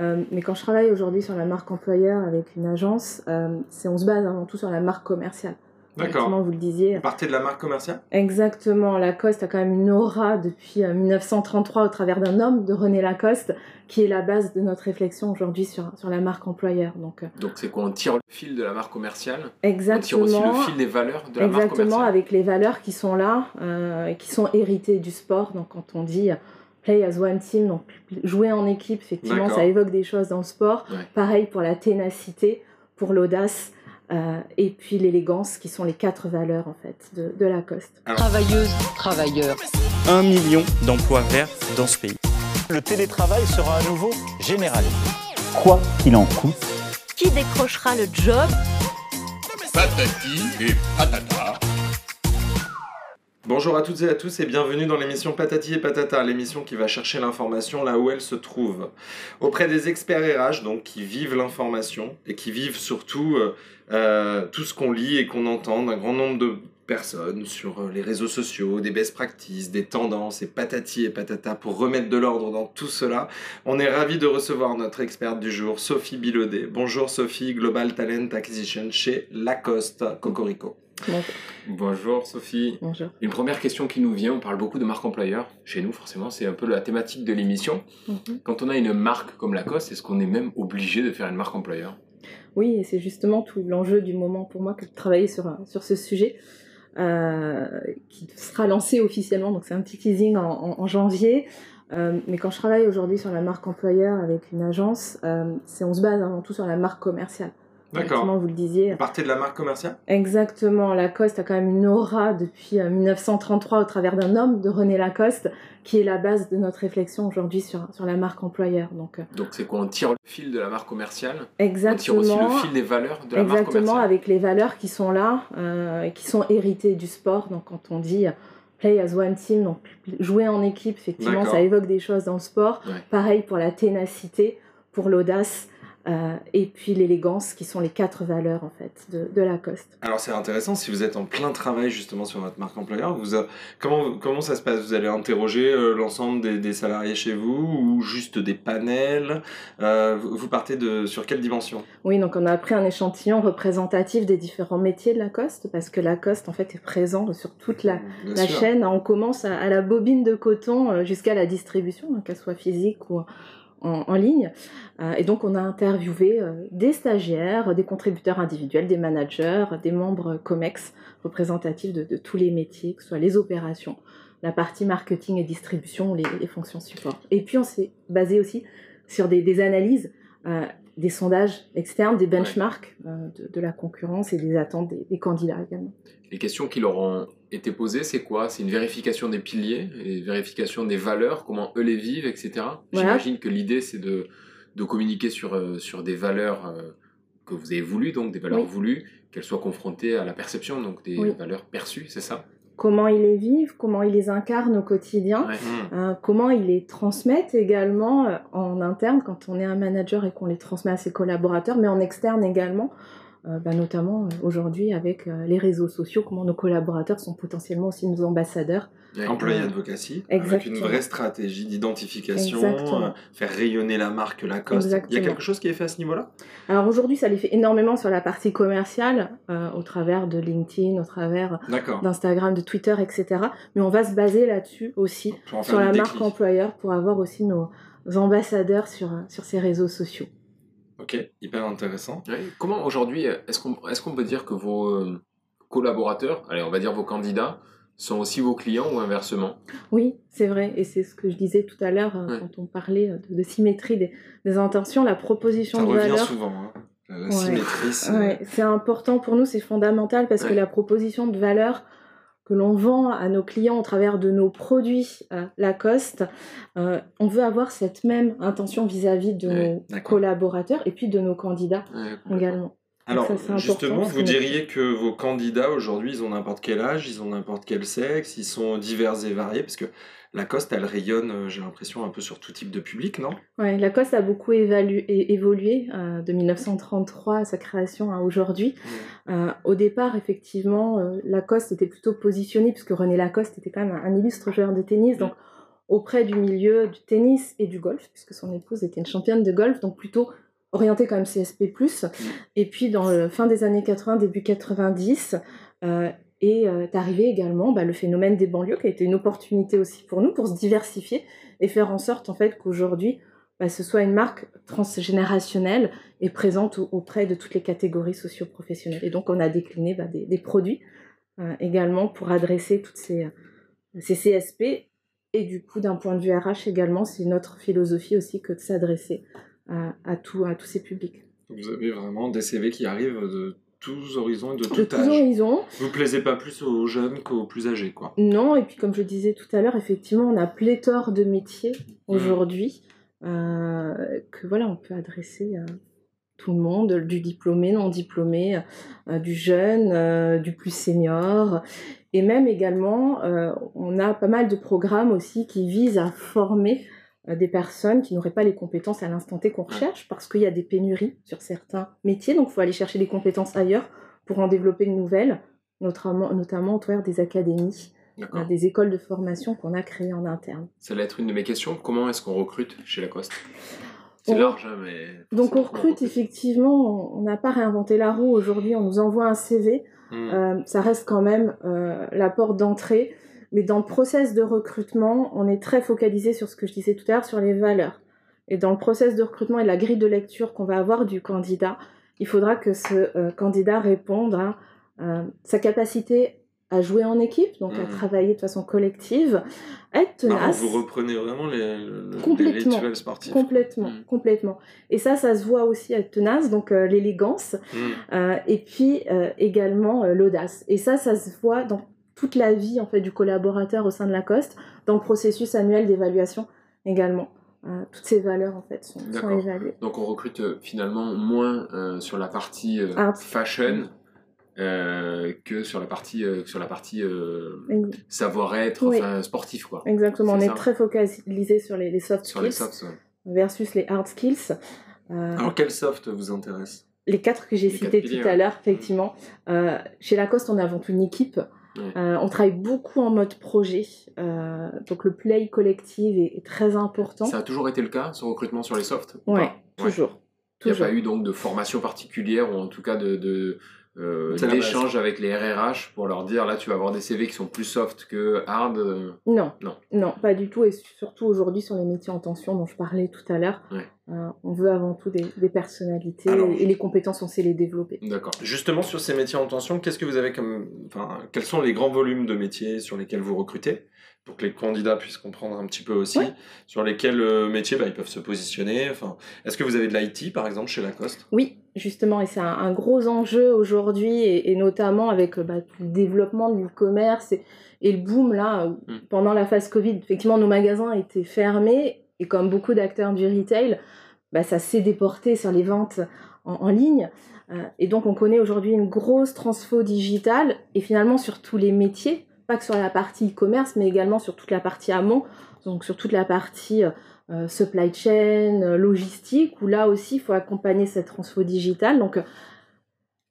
Euh, mais quand je travaille aujourd'hui sur la marque employeur avec une agence, euh, c'est on se base avant tout sur la marque commerciale. D'accord. Vous le disiez. Vous partez de la marque commerciale? Exactement. Lacoste a quand même une aura depuis euh, 1933 au travers d'un homme, de René Lacoste, qui est la base de notre réflexion aujourd'hui sur, sur la marque employeur. Donc, euh, Donc c'est quoi On tire le fil de la marque commerciale? On tire exactement. aussi le fil des valeurs de la marque Exactement, commerciale? avec les valeurs qui sont là, euh, qui sont héritées du sport. Donc, quand on dit euh, play as one team, donc jouer en équipe, effectivement, ça évoque des choses dans le sport. Ouais. Pareil pour la ténacité, pour l'audace, euh, et puis l'élégance, qui sont les quatre valeurs en fait de, de Lacoste. Travailleuses, travailleurs. 1 million d'emplois verts dans ce pays. Le télétravail sera à nouveau généralisé. quoi qu'il en coûte. Qui décrochera le job? Patati et patata. Bonjour à toutes et à tous et bienvenue dans l'émission Patati et Patata, l'émission qui va chercher l'information là où elle se trouve. Auprès des experts RH, donc qui vivent l'information et qui vivent surtout euh, euh, tout ce qu'on lit et qu'on entend d'un grand nombre de personnes sur euh, les réseaux sociaux, des best practices, des tendances et patati et patata pour remettre de l'ordre dans tout cela. On est ravi de recevoir notre experte du jour, Sophie Bilaudet. Bonjour Sophie, Global Talent Acquisition chez Lacoste Cocorico. Bon, Bonjour Sophie. bonjour. Une première question qui nous vient, on parle beaucoup de marque employeur. Chez nous, forcément, c'est un peu la thématique de l'émission. Mhm. Quand on a une marque comme Lacoste, est-ce qu'on est même obligé de faire une marque employeur? Oui, et c'est justement tout l'enjeu du moment pour moi que de travailler sur, sur ce sujet, euh, qui sera lancé officiellement, donc c'est un petit teasing en, en- en janvier. Euh, mais quand je travaille aujourd'hui sur la marque employeur avec une agence, euh, c'est on se base avant tout sur la marque commerciale. D'accord. Vous le disiez. Vous partez de la marque commerciale? Exactement, Lacoste a quand même une aura depuis euh, 1933 au travers d'un homme, de René Lacoste, qui est la base de notre réflexion aujourd'hui sur, sur la marque employeur. Donc, euh, Donc c'est quoi On tire le fil de la marque commerciale? On tire exactement. aussi le fil des valeurs de la marque Exactement, commerciale? avec les valeurs qui sont là, euh, qui sont héritées du sport. Donc, quand on dit euh, play as one team, donc jouer en équipe, effectivement, ça évoque des choses dans le sport. Ouais. Pareil pour la ténacité, pour l'audace, euh, et puis l'élégance, qui sont les quatre valeurs en fait de, de Lacoste. Alors c'est intéressant, si vous êtes en plein travail justement sur votre marque employeur, vous a- comment, comment ça se passe? Vous allez interroger euh, l'ensemble des, des salariés chez vous ou juste des panels? Euh, vous, partez de sur quelle dimension? Oui, donc on a pris un échantillon représentatif des différents métiers de Lacoste, parce que Lacoste en fait est présent sur toute la, chaîne. On commence à, à la bobine de coton jusqu'à la distribution, hein, qu'elle soit physique ou en, ligne. Euh, et donc on a interviewé euh, des stagiaires, des contributeurs individuels, des managers, des membres COMEX représentatifs de, tous les métiers, que ce soit les opérations, la partie marketing et distribution, les, fonctions support. Et puis on s'est basé aussi sur des, des analyses, euh, des sondages externes, des benchmarks euh, de, de la concurrence et des attentes des, des candidats également. Les questions qui leur ont été posées, c'est quoi? C'est une vérification des piliers, une vérification des valeurs, comment eux les vivent, etc. Voilà. J'imagine que l'idée, c'est de, de communiquer sur, euh, sur des valeurs euh, que vous avez voulues, donc des valeurs Oui. voulues, qu'elles soient confrontées à la perception, donc des Oui. valeurs perçues, c'est ça? Comment ils les vivent, comment ils les incarnent au quotidien. Ouais. Hmm. Euh, comment ils les transmettent également euh, en interne quand on est un manager et qu'on les transmet à ses collaborateurs, mais en externe également, euh, bah, notamment euh, aujourd'hui avec euh, les réseaux sociaux, comment nos collaborateurs sont potentiellement aussi nos ambassadeurs. Ouais. Employé advocacy, avec Exactement. une vraie stratégie d'identification, Exactement. euh, faire rayonner la marque Lacoste. Il y a Exactement. quelque chose qui est fait à ce niveau-là? Alors aujourd'hui, ça les fait énormément sur la partie commerciale, euh, au travers de LinkedIn, au travers D'accord. d'Instagram, de Twitter, etc. Mais on va se baser là-dessus aussi, sur la marque employeur, pour avoir aussi nos ambassadeurs sur, euh, sur ces réseaux sociaux. Ok, hyper intéressant. Ouais. Comment aujourd'hui, euh, est-ce qu'on est qu'on peut dire que vos euh, collaborateurs, allez, on va dire vos candidats, sont aussi vos clients ou inversement? Oui, c'est vrai, et c'est ce que je disais tout à l'heure euh, Ouais. quand on parlait euh, de, de symétrie des, des intentions, la proposition Ça de revient valeur. souvent, hein. la, la Ouais. symétrie. c'est- Ouais, c'est important pour nous, c'est fondamental parce que la proposition de valeur que l'on vend à nos clients au travers de nos produits euh, Lacoste, euh, on veut avoir cette même intention vis-à-vis de Ouais, nos collaborateurs et puis de nos candidats Ouais, également. Alors, ça, justement, vous diriez que vos candidats aujourd'hui, ils ont n'importe quel âge, ils ont n'importe quel sexe, ils sont divers et variés, parce que Lacoste, elle rayonne, euh, j'ai l'impression, un peu sur tout type de public, non? Ouais, Lacoste a beaucoup évolué euh, de 1933 à sa création à aujourd'hui. Euh, au départ, effectivement, euh, Lacoste était plutôt positionné, puisque René Lacoste était quand même un, un illustre joueur de tennis, donc auprès du milieu du tennis et du golf, puisque son épouse était une championne de golf, donc plutôt orientée quand même CSP+. Et puis dans le fin des années 80, début 90, euh, et euh, est arrivé également bah, le phénomène des banlieues, qui a été une opportunité aussi pour nous, pour se diversifier et faire en sorte en fait qu'aujourd'hui, bah, ce soit une marque transgénérationnelle et présente au- auprès de toutes les catégories socio-professionnelles. Et donc on a décliné bah, des, des produits euh, également pour adresser toutes ces, euh, ces CSP. Et du coup, d'un point de vue RH également, c'est notre philosophie aussi que de s'adresser à, à, tout- à tous ces publics. Vous avez vraiment des CV qui arrivent de tous horizons et de De tout tous âge. horizons, Vous plaisez pas plus aux jeunes qu'aux plus âgés, quoi. Non, et puis comme je disais tout à l'heure, effectivement, on a pléthore de métiers aujourd'hui euh, que voilà, on peut adresser à tout le monde, du diplômé, non diplômé, euh, du jeune, euh, du plus senior, et même également, on a pas mal de programmes aussi qui visent à former des personnes qui n'auraient pas les compétences à l'instant T qu'on recherche, parce qu'il y a des pénuries sur certains métiers, donc il faut aller chercher des compétences ailleurs pour en développer de nouvelles, notamment, notamment au travers des académies, euh, des écoles de formation qu'on a créées en interne. Ça va être une de mes questions. Comment est-ce qu'on recrute chez Lacoste? C'est large, hein, mais. Donc on recrute effectivement, on n'a pas réinventé la roue aujourd'hui, on nous envoie un CV, Hmm. euh, ça reste quand même euh, la porte d'entrée, mais dans le process de recrutement, on est très focalisé sur ce que je disais tout à l'heure, sur les valeurs. Et dans le process de recrutement et la grille de lecture qu'on va avoir du candidat, il faudra que ce euh, candidat réponde à euh, sa capacité à jouer en équipe, donc à Mhm. travailler de façon collective, à être Marrant, tenace. vous reprenez vraiment les, le- les Complètement. rituels sportifs. Complètement, Mm. complètement. Et ça, ça se voit aussi être tenace, donc euh, l'élégance, euh, et puis également l'audace. Et ça, ça se voit dans toute la vie en fait du collaborateur au sein de Lacoste, dans le processus annuel d'évaluation également. Euh, toutes ces valeurs en fait sont, évaluées. Donc on recrute euh, finalement moins euh, sur la partie euh, Art. fashion euh, que sur la partie, euh, sur la partie euh, savoir-être, Oui. enfin sportif quoi. Exactement, on est très focalisé sur les, les soft Sur skills les softs. ouais. versus les hard skills. Euh, Alors, quel soft vous intéresse? les quatre que j'ai cités tout à l'heure, effectivement. Euh, chez Lacoste, on est avant tout une équipe. Ouais. Euh, on travaille beaucoup en mode projet. Euh, donc le play collectif est, est très important. Ça a toujours été le cas, ce recrutement sur les softs ou ouais, pas toujours. Il n'y a toujours. pas eu donc de formation particulière ou en tout cas de, de euh, d'échange avec les RRH pour leur dire là tu vas avoir des CV qui sont plus soft que hard. euh, Non, Non. non, pas du tout. Et surtout aujourd'hui sur les métiers en tension dont je parlais tout à l'heure, Ouais. euh, on veut avant tout des, des personnalités Alors, et les compétences, on sait les développer. D'accord. Justement, sur ces métiers en tension, qu'est-ce que vous avez comme. Enfin, quels sont les grands volumes de métiers sur lesquels vous recrutez? Pour que les candidats puissent comprendre un petit peu aussi. Ouais. Sur lesquels euh, métiers bah, ils peuvent se positionner. Enfin, Est-ce que vous avez de l'IT, par exemple, chez Lacoste? Oui, justement, et c'est un, un gros enjeu aujourd'hui, et, et notamment avec euh, bah, le développement de l'e-commerce et, et le boom là, Mm. pendant la phase Covid. Effectivement, nos magasins étaient fermés, et comme beaucoup d'acteurs du retail, bah, ça s'est déporté sur les ventes en, en ligne. Euh, et donc, on connaît aujourd'hui une grosse transfo digitale, et finalement sur tous les métiers, pas que sur la partie e-commerce, mais également sur toute la partie amont, donc sur toute la partie euh, euh, supply chain, euh, logistique, où là aussi, il faut accompagner cette transfo digitale. Donc,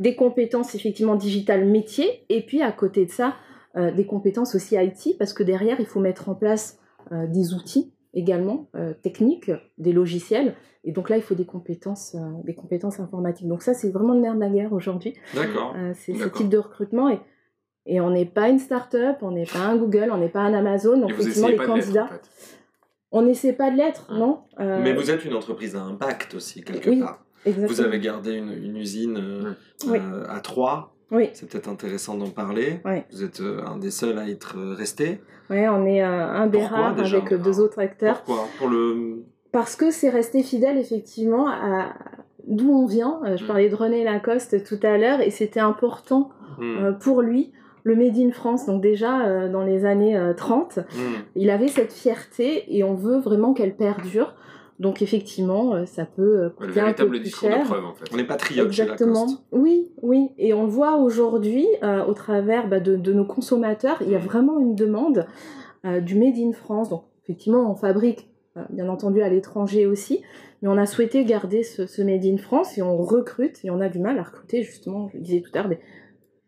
des compétences effectivement digitales métiers, et puis à côté de ça, euh, des compétences aussi IT, parce que derrière, il faut mettre en place euh, des outils également techniques, des logiciels, et donc là, il faut des compétences, des compétences informatiques. Donc ça, c'est vraiment le nerf de la guerre aujourd'hui. D'accord. C'est ce type de recrutement, et, et on n'est pas une start-up, on n'est pas un Google, on n'est pas un Amazon, donc effectivement, les candidats, en fait. on n'essaie pas de l'être, Ouais. non Euh, Mais vous êtes une entreprise à impact aussi, quelque oui, part. exactement. Vous avez gardé une, une usine euh, Oui. euh, à Troyes. Oui, C'est peut-être intéressant d'en parler. Oui. Vous êtes euh, un des seuls à être resté. ouais, on est euh, un des Pourquoi, rares déjà, avec deux autres acteurs. Pourquoi Pour le. Parce que c'est resté fidèle effectivement à d'où on vient. Je Mm. parlais de René Lacoste tout à l'heure et c'était important Hmm, euh, pour lui, le Made in France. Donc déjà euh, dans les années euh, 30, hmm. il avait cette fierté et on veut vraiment qu'elle perdure. Donc effectivement, euh, ça peut euh, Le coûter un peu véritable plus discours cher. de preuve en fait. On est patriote chez Exactement. Lacoste. Oui, oui. Et on le voit aujourd'hui euh, au travers bah, de, de nos consommateurs. Il y a vraiment une demande euh, du Made in France. Donc, effectivement, on fabrique, euh, bien entendu, à l'étranger aussi. Mais on a souhaité garder ce, ce Made in France et on recrute. Et on a du mal à recruter, justement, je le disais tout à l'heure, des,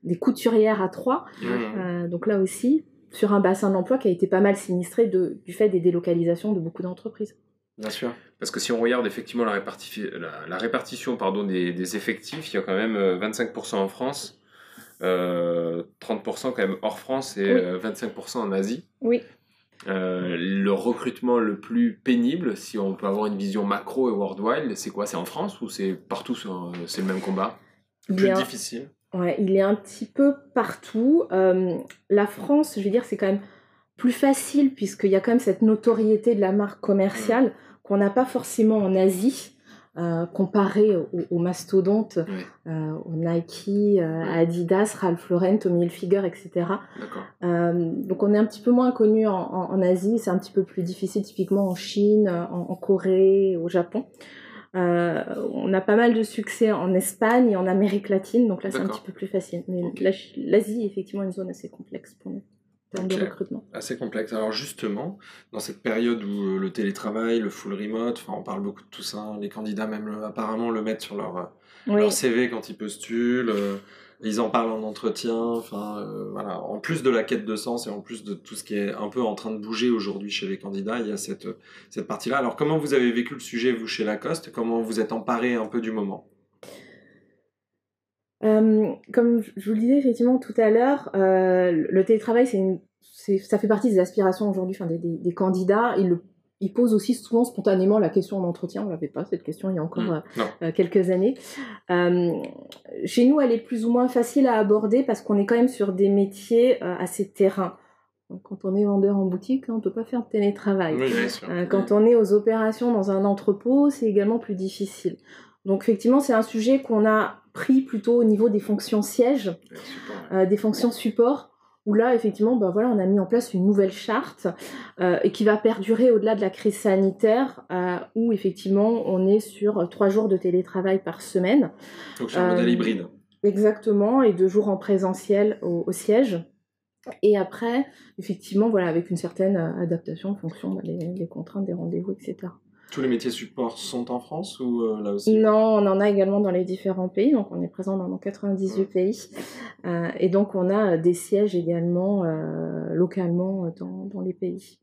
des couturières à trois. Hmm. Euh, donc là aussi, sur un bassin d'emploi qui a été pas mal sinistré de, du fait des délocalisations de beaucoup d'entreprises. Bien sûr. Parce que si on regarde effectivement la, réparti- la, la répartition pardon, des, des effectifs, il y a quand même euh, 25% en France, euh, 30% quand même hors France et Oui. euh, 25% en Asie. Oui. Euh, le recrutement le plus pénible, si on peut avoir une vision macro et worldwide, c'est quoi? C'est en France ou c'est partout c'est le même combat? Plus difficile? Ouais, il est un petit peu partout. Euh, la France, je veux dire, c'est quand même plus facile puisqu'il y a quand même cette notoriété de la marque commerciale qu'on n'a pas forcément en Asie. euh, comparé aux, aux mastodontes, euh, aux Nike, euh, Adidas, Ralph Lauren, Tommy Hilfiger, etc. Euh, donc on est un petit peu moins connu en, en- en Asie, c'est un petit peu plus difficile typiquement en Chine, en, en Corée, au Japon. Euh, on a pas mal de succès en Espagne et en Amérique latine, donc là c'est un petit peu plus facile. Mais Ok. la- l'Asie est effectivement une zone assez complexe pour nous en termes Ok. de recrutement. Assez complexe. Alors justement, dans cette période où euh, le télétravail, le full remote, enfin on parle beaucoup de tout ça, hein, les candidats même le- apparemment le mettent sur leur, euh, Oui, leur CV quand ils postulent, euh, ils en parlent en entretien, enfin euh, voilà. En plus de la quête de sens et en plus de tout ce qui est un peu en train de bouger aujourd'hui chez les candidats, il y a cette, cette partie-là. Alors comment vous avez vécu le sujet vous chez Lacoste? Comment vous êtes emparé un peu du moment? Euh, comme je vous le disais effectivement tout à l'heure, euh, le télétravail, c'est ça fait partie des aspirations aujourd'hui enfin, des, des- candidats. Le- ils posent aussi souvent spontanément la question en entretien. On l'avait pas cette question il y a encore Mm, euh, euh, quelques années. Euh, chez nous, elle est plus ou moins facile à aborder parce qu'on est quand même sur des métiers euh, assez terrain. Donc, quand on est vendeur en boutique, on peut pas faire de télétravail. Oui, bien sûr. Quand on est aux opérations dans un entrepôt, c'est également plus difficile. Donc effectivement, c'est un sujet qu'on a pris plutôt au niveau des fonctions sièges, des fonctions support, où là, effectivement, ben voilà, on a mis en place une nouvelle charte euh, et qui va perdurer au-delà de la crise sanitaire, euh, où effectivement, on est sur trois jours de télétravail par semaine, Donc sur un Euh, modèle hybride. exactement, et deux jours en présentiel au, au siège. Et après, effectivement, voilà, avec une certaine euh, adaptation en fonction des des contraintes, des rendez-vous, etc. Tous les métiers support sont en France ou euh, là aussi? Non, on en a également dans les différents pays, donc on est présent dans 98 pays. Euh, et donc on a euh, des sièges également euh, localement dans, dans les pays.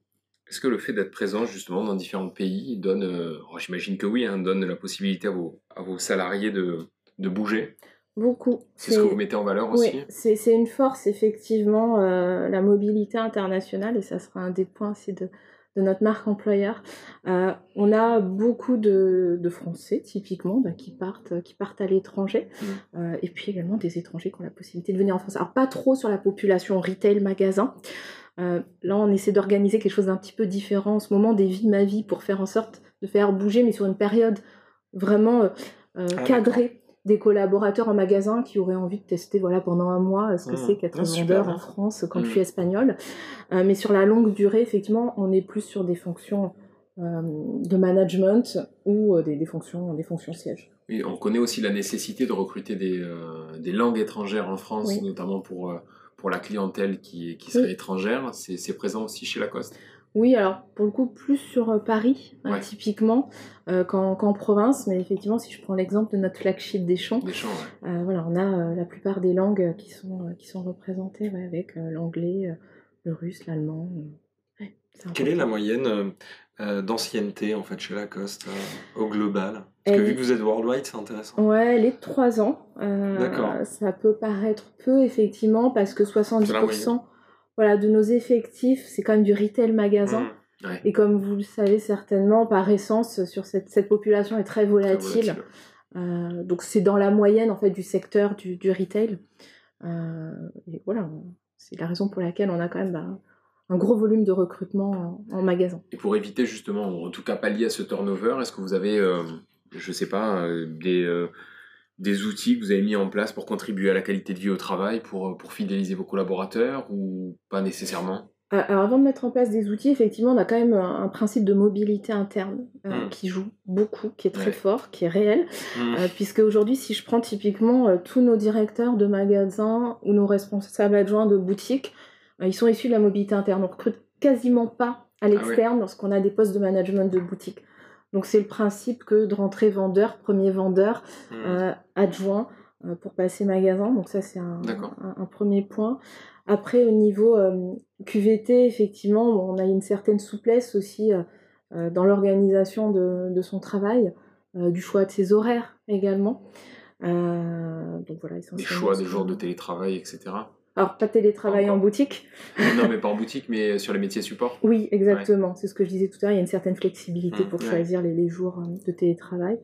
Est-ce que le fait d'être présent justement dans différents pays donne, euh, oh, j'imagine que oui, hein, donne la possibilité à vos, à vos salariés de, de bouger? Beaucoup. C'est ce que vous mettez en valeur aussi? Oui, c'est c'est une force effectivement, euh, la mobilité internationale, et ça sera un des points aussi de, de notre marque employeur. Euh, on a beaucoup de, de Français typiquement bah, qui, partent, qui partent à l'étranger, Mmh. euh, et puis également des étrangers qui ont la possibilité de venir en France. Alors pas trop sur la population retail magasin. Euh, là, on essaie d'organiser quelque chose d'un petit peu différent en ce moment, des vies ma vie, pour faire en sorte de faire bouger, mais sur une période vraiment euh, euh, Ah, cadrée des collaborateurs en magasin qui auraient envie de tester voilà, pendant un mois euh, ce que Mmh. c'est qu'être Ah, super. vendeur en France quand Mmh. je suis espagnole. Euh, mais sur la longue durée, effectivement, on est plus sur des fonctions euh, de management ou euh, des, des fonctions, des fonctions sièges. Oui, on connaît aussi la nécessité de recruter des, des langues étrangères en France, Oui. notamment pour, pour la clientèle qui, qui serait Oui. étrangère. C'est présent aussi chez Lacoste. Oui, alors pour le coup, plus sur euh, Paris, hein, typiquement, euh, qu'en province. Mais effectivement, si je prends l'exemple de notre flagship des champs, Des champs, ouais. Euh, voilà, on a euh, la plupart des langues qui sont, qui sont représentées ouais, avec l'anglais, le russe, l'allemand. Quelle est la moyenne d'ancienneté en fait chez Lacoste au global? Parce que Elle- vu que vous êtes worldwide, c'est intéressant. Ouais, elle est de 3 ans. D'accord. Ça peut paraître peu, effectivement, parce que 70% voilà, de nos effectifs, c'est quand même du retail magasin. Mmh. Ouais. Et comme vous le savez certainement, par essence, sur cette, cette population est très Très volatile. Euh, donc c'est dans la moyenne en fait du secteur du, du retail. Euh, et voilà, c'est la raison pour laquelle on a quand même bah, un gros volume de recrutement en, en magasin. Et pour éviter justement, en tout cas pallier à ce turnover, est-ce que vous avez, euh, je sais pas, des, des outils que vous avez mis en place pour contribuer à la qualité de vie au travail, pour, euh, pour fidéliser vos collaborateurs ou pas nécessairement? Euh, Alors avant de mettre en place des outils, effectivement, on a quand même un, un principe de mobilité interne euh, Mm. qui joue beaucoup, qui est très Ouais. fort, qui est réel. Mmh. Euh, puisque aujourd'hui, si je prends typiquement euh, tous nos directeurs de magasins ou nos responsables adjoints de boutique, euh, ils sont issus de la mobilité interne. On recrute quasiment pas à l'externe lorsqu'on a des postes de management de boutique. Donc c'est le principe que de rentrer vendeur, premier vendeur, Mmh. euh, adjoint, euh, pour passer magasin. Donc ça, c'est un, D'accord. un- un premier point. Après, au niveau euh, QVT, effectivement, on a une certaine souplesse aussi dans l'organisation de, de son travail, du choix de ses horaires également. Donc voilà, Des choix de c'est- jours de télétravail, etc. Alors, pas télétravail en boutique. non, mais pas en boutique, mais sur les métiers support. Oui, exactement. C'est ce que je disais tout à l'heure. Il y a une certaine flexibilité Mmh, pour ouais. choisir les, les jours euh, de télétravail.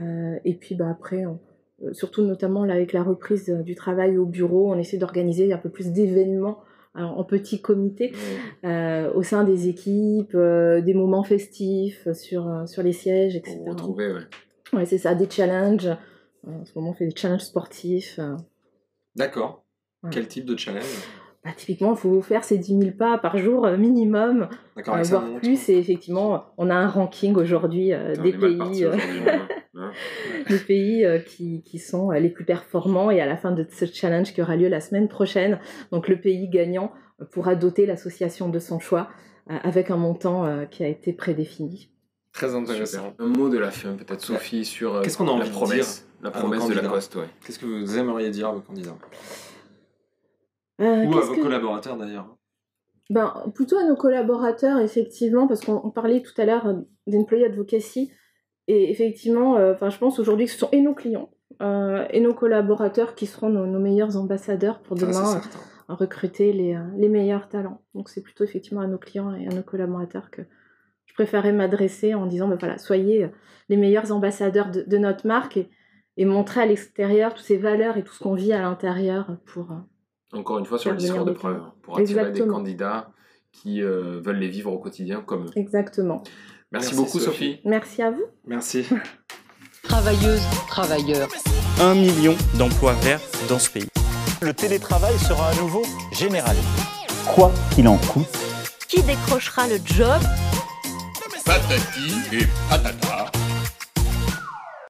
Euh, et puis bah, après, on- euh, surtout notamment là, avec la reprise euh, du travail au bureau, on essaie d'organiser un peu plus d'événements en petit comité euh, au sein des équipes, euh, des moments festifs sur, euh, sur les sièges, etc. Pour retrouver, ouais. Ouais, c'est ça, des challenges. Euh, En ce moment, on fait des challenges sportifs. euh. D'accord. Ouais. Quel type de challenge? Bah, typiquement, il faut faire ces 10 000 pas par jour euh, minimum. Euh, voire plus. Et effectivement, on a un ranking aujourd'hui euh, des pays, parti euh, des pays euh, qui, qui sont euh, les plus performants. Et à la fin de ce challenge qui aura lieu la semaine prochaine, donc le pays gagnant pourra doter l'association de son choix euh, avec un montant euh, qui a été prédéfini. Très intéressant. Super. Un mot de la fin, peut-être Sophie, sur euh, Qu'est-ce qu'on a envie la de promesse, la à nos promesse de Lacoste, ouais. Qu'est-ce que vous aimeriez dire à vos candidats? Euh, Ou à vos que- collaborateurs d'ailleurs Ben, plutôt à nos collaborateurs, effectivement, parce qu'on on parlait tout à l'heure euh, d'employee advocacy. Et effectivement, euh, je pense aujourd'hui que ce sont et nos clients euh, et nos collaborateurs qui seront nos, nos meilleurs ambassadeurs pour demain recruter les, les meilleurs talents. Donc c'est plutôt effectivement à nos clients et à nos collaborateurs que je préférais m'adresser en disant, ben voilà, soyez les meilleurs ambassadeurs de, de notre marque et, et montrer à l'extérieur toutes ces valeurs et tout ce qu'on vit à l'intérieur pour... Encore une fois, sur le discours de preuve, pour attirer des candidats qui euh, veulent les vivre au quotidien comme eux. Exactement. Merci, Merci, beaucoup, Sophie. Sophie. Merci à vous. Merci. Travailleuses, travailleurs. Un million d'emplois verts dans ce pays. Le télétravail sera à nouveau généralisé. Quoi qu'il en coûte, Qui décrochera le job? Patati et patata.